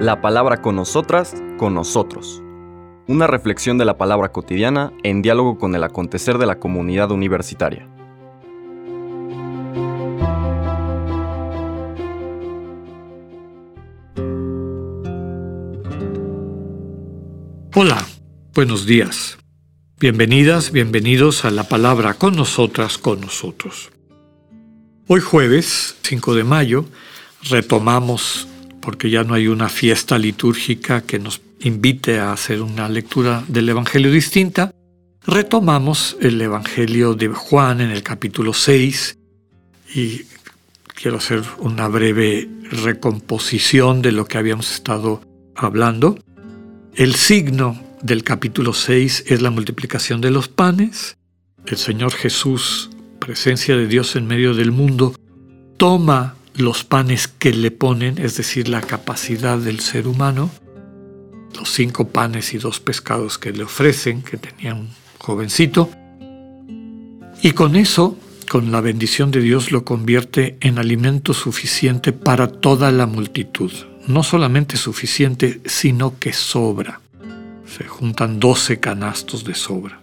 La palabra con nosotras, con nosotros. Una reflexión de la palabra cotidiana en diálogo con el acontecer de la comunidad universitaria. Hola, buenos días. Bienvenidas, bienvenidos a la palabra con nosotras, con nosotros. Hoy jueves, 5 de mayo, retomamos, porque ya no hay una fiesta litúrgica que nos invite a hacer una lectura del Evangelio distinta, retomamos el Evangelio de Juan en el capítulo 6 y quiero hacer una breve recomposición de lo que habíamos estado hablando. El signo del capítulo 6 es la multiplicación de los panes. El Señor Jesús, presencia de Dios en medio del mundo, toma los panes que le ponen, es decir, la capacidad del ser humano, los cinco panes y dos pescados que le ofrecen, que tenía un jovencito, y con eso, con la bendición de Dios, lo convierte en alimento suficiente para toda la multitud no solamente suficiente, sino que sobra. Se juntan 12 canastos de sobra.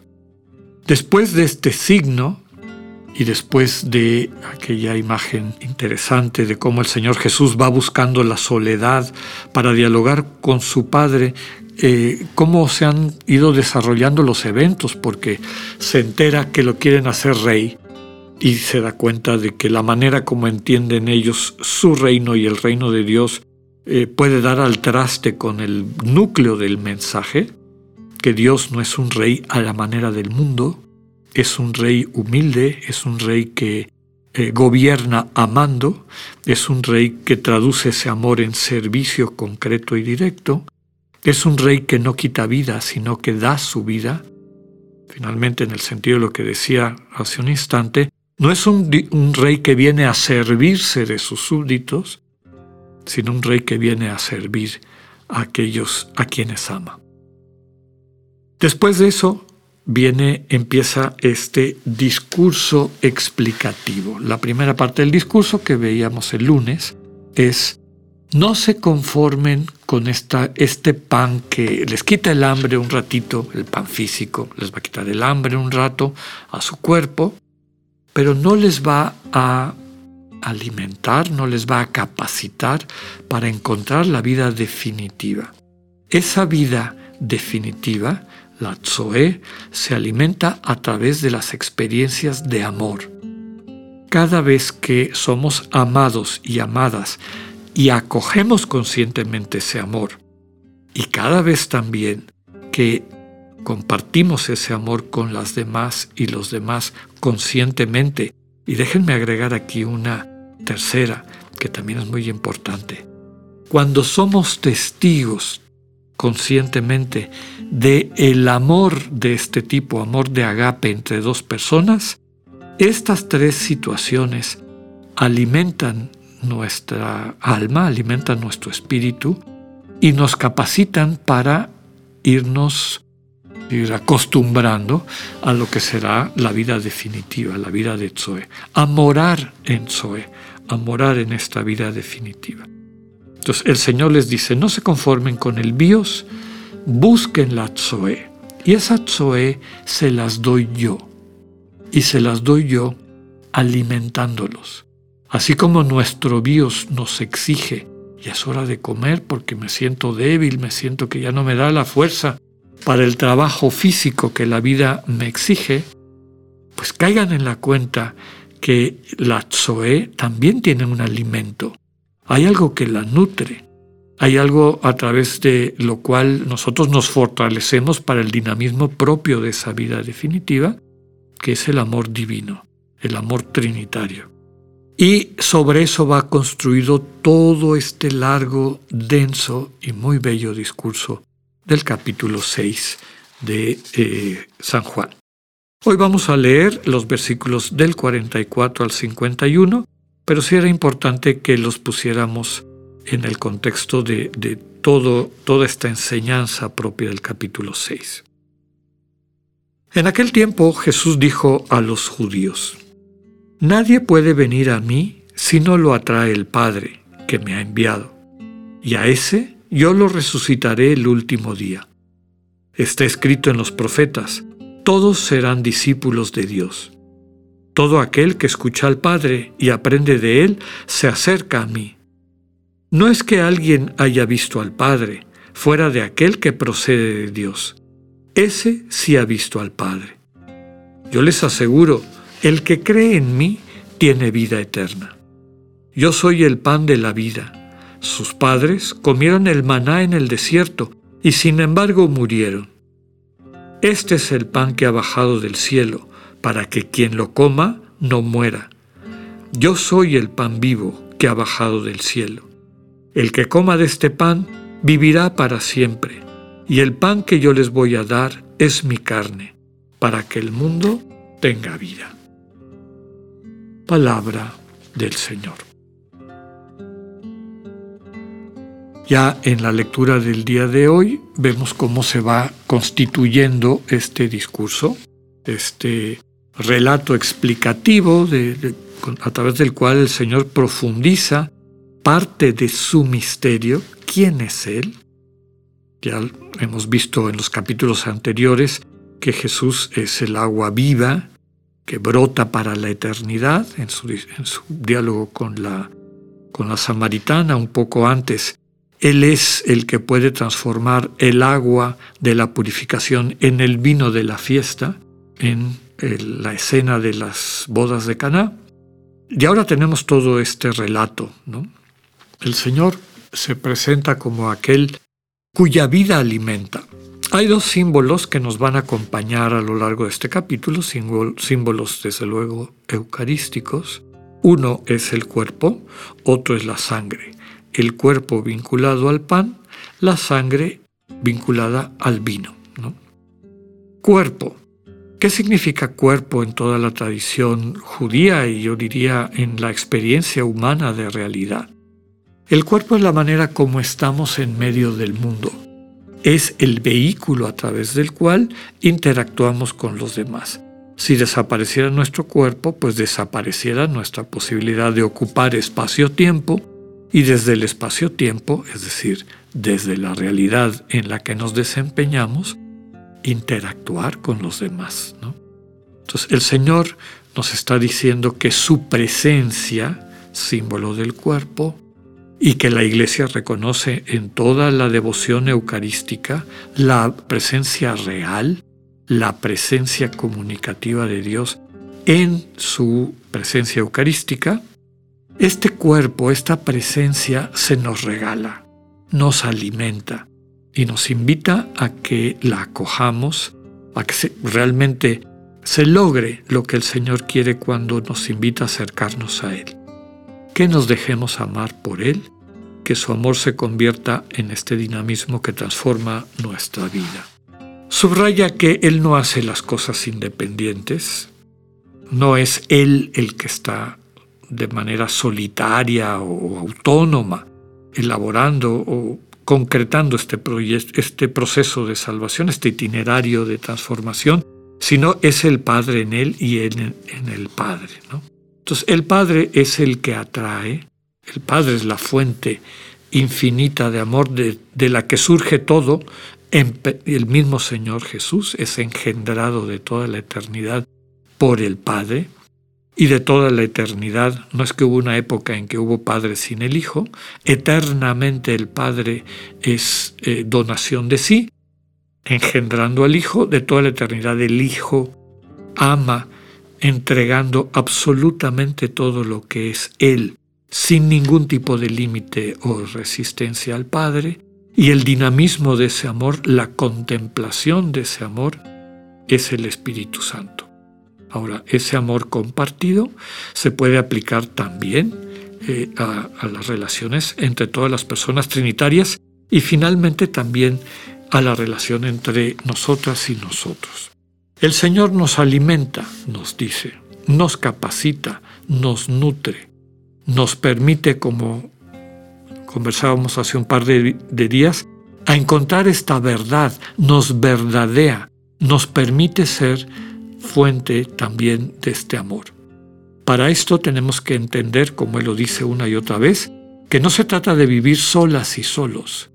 Después de este signo, y después de aquella imagen interesante de cómo el Señor Jesús va buscando la soledad para dialogar con su Padre, eh, cómo se han ido desarrollando los eventos, porque se entera que lo quieren hacer rey y se da cuenta de que la manera como entienden ellos su reino y el reino de Dios eh, puede dar al traste con el núcleo del mensaje, que Dios no es un rey a la manera del mundo, es un rey humilde, es un rey que eh, gobierna amando, es un rey que traduce ese amor en servicio concreto y directo, es un rey que no quita vida, sino que da su vida. Finalmente, en el sentido de lo que decía hace un instante, no es un rey que viene a servirse de sus súbditos, sino un rey que viene a servir a aquellos a quienes ama. Después de eso viene, empieza este discurso explicativo. La primera parte del discurso que veíamos el lunes es no se conformen con esta, este pan que les quita el hambre un ratito, el pan físico, les va a quitar el hambre un rato a su cuerpo, pero no les va a alimentar, no les va a capacitar para encontrar la vida definitiva. Esa vida definitiva, la Zoe, se alimenta a través de las experiencias de amor. Cada vez que somos amados y amadas y acogemos conscientemente ese amor, y cada vez también que compartimos ese amor con las demás y los demás conscientemente, y déjenme agregar aquí una Tercera, que también es muy importante, cuando somos testigos conscientemente de el amor de este tipo, amor de agape entre dos personas, estas tres situaciones alimentan nuestra alma, alimentan nuestro espíritu y nos capacitan para irnos ir acostumbrando a lo que será la vida definitiva, la vida de Zoe, a morar en Zoe, a morar en esta vida definitiva. Entonces el Señor les dice, no se conformen con el bios, busquen la Zoe. Y esa Zoe se las doy yo. Y se las doy yo alimentándolos. Así como nuestro bios nos exige, y es hora de comer porque me siento débil, me siento que ya no me da la fuerza para el trabajo físico que la vida me exige, pues caigan en la cuenta que la Zoe también tiene un alimento. Hay algo que la nutre. Hay algo a través de lo cual nosotros nos fortalecemos para el dinamismo propio de esa vida definitiva, que es el amor divino, el amor trinitario. Y sobre eso va construido todo este largo, denso y muy bello discurso del capítulo 6 de eh, San Juan. Hoy vamos a leer los versículos del 44 al 51, pero sí era importante que los pusiéramos en el contexto de, toda esta enseñanza propia del capítulo 6. En aquel tiempo Jesús dijo a los judíos, Nadie puede venir a mí si no lo atrae el Padre, que me ha enviado, y a ese yo lo resucitaré el último día. Está escrito en los profetas, todos serán discípulos de Dios. Todo aquel que escucha al Padre y aprende de Él se acerca a mí. No es que alguien haya visto al Padre, fuera de aquel que procede de Dios. Ese sí ha visto al Padre. Yo les aseguro, el que cree en mí tiene vida eterna. Yo soy el pan de la vida. Sus padres comieron el maná en el desierto y sin embargo murieron. Este es el pan que ha bajado del cielo, para que quien lo coma no muera. Yo soy el pan vivo que ha bajado del cielo. El que coma de este pan vivirá para siempre, y el pan que yo les voy a dar es mi carne, para que el mundo tenga vida. Palabra del Señor. Ya en la lectura del día de hoy vemos cómo se va constituyendo este discurso, este relato explicativo a través del cual el Señor profundiza parte de su misterio, quién es Él. Ya hemos visto en los capítulos anteriores que Jesús es el agua viva que brota para la eternidad en su, diálogo con la, con la samaritana un poco antes. Él es el que puede transformar el agua de la purificación en el vino de la fiesta, en la escena de las bodas de Caná. Y ahora tenemos todo este relato, ¿no? El Señor se presenta como aquel cuya vida alimenta. Hay dos símbolos que nos van a acompañar a lo largo de este capítulo, símbolos desde luego eucarísticos. Uno es el cuerpo, otro es la sangre. El cuerpo vinculado al pan, la sangre vinculada al vino. Cuerpo. ¿Qué significa cuerpo en toda la tradición judía y yo diría en la experiencia humana de realidad? El cuerpo es la manera como estamos en medio del mundo. Es el vehículo a través del cual interactuamos con los demás. Si desapareciera nuestro cuerpo, pues desapareciera nuestra posibilidad de ocupar espacio-tiempo y desde el espacio-tiempo, es decir, desde la realidad en la que nos desempeñamos, interactuar con los demás. Entonces el Señor nos está diciendo que su presencia, símbolo del cuerpo, y que la Iglesia reconoce en toda la devoción eucarística la presencia real, la presencia comunicativa de Dios en su presencia eucarística, este cuerpo, esta presencia se nos regala, nos alimenta y nos invita a que la acojamos, a que realmente se logre lo que el Señor quiere cuando nos invita a acercarnos a Él que nos dejemos amar por Él, que su amor se convierta en este dinamismo que transforma nuestra vida. Subraya que Él no hace las cosas independientes, no es Él el que está de manera solitaria o autónoma elaborando o concretando este, este proceso de salvación, este itinerario de transformación, sino es el Padre en Él y en, el Padre. Entonces, el Padre es el que atrae, el Padre es la fuente infinita de amor de, la que surge todo. El mismo Señor Jesús es engendrado de toda la eternidad por el Padre y de toda la eternidad. No es que hubo una época en que hubo Padre sin el Hijo. Eternamente el Padre es eh, donación de sí, engendrando al Hijo. De toda la eternidad el Hijo ama entregando absolutamente todo lo que es Él, sin ningún tipo de límite o resistencia al Padre, y el dinamismo de ese amor, la contemplación de ese amor, es el Espíritu Santo. Ahora, ese amor compartido se puede aplicar también eh, a, a las relaciones entre todas las personas trinitarias y finalmente también a la relación entre nosotras y nosotros. El Señor nos alimenta, nos dice, nos capacita, nos nutre, nos permite, como conversábamos hace un par de, días, a encontrar esta verdad, nos verdadea, nos permite ser fuente también de este amor. Para esto tenemos que entender, como Él lo dice una y otra vez, que no se trata de vivir solas y solos,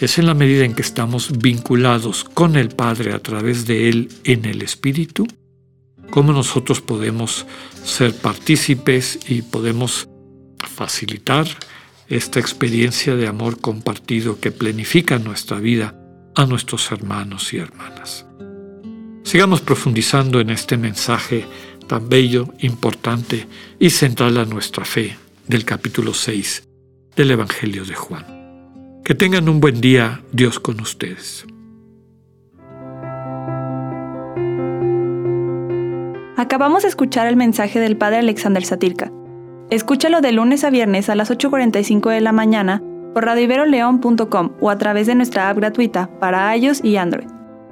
es en la medida en que estamos vinculados con el Padre a través de Él en el Espíritu, cómo nosotros podemos ser partícipes y podemos facilitar esta experiencia de amor compartido que planifica nuestra vida a nuestros hermanos y hermanas. Sigamos profundizando en este mensaje tan bello, importante y central a nuestra fe del capítulo 6 del Evangelio de Juan. Que tengan un buen día, Dios con ustedes. Acabamos de escuchar el mensaje del Padre Alexander Satirka. Escúchalo de lunes a viernes a las 8.45 de la mañana por radiveroleón.com o a través de nuestra app gratuita para iOS y Android.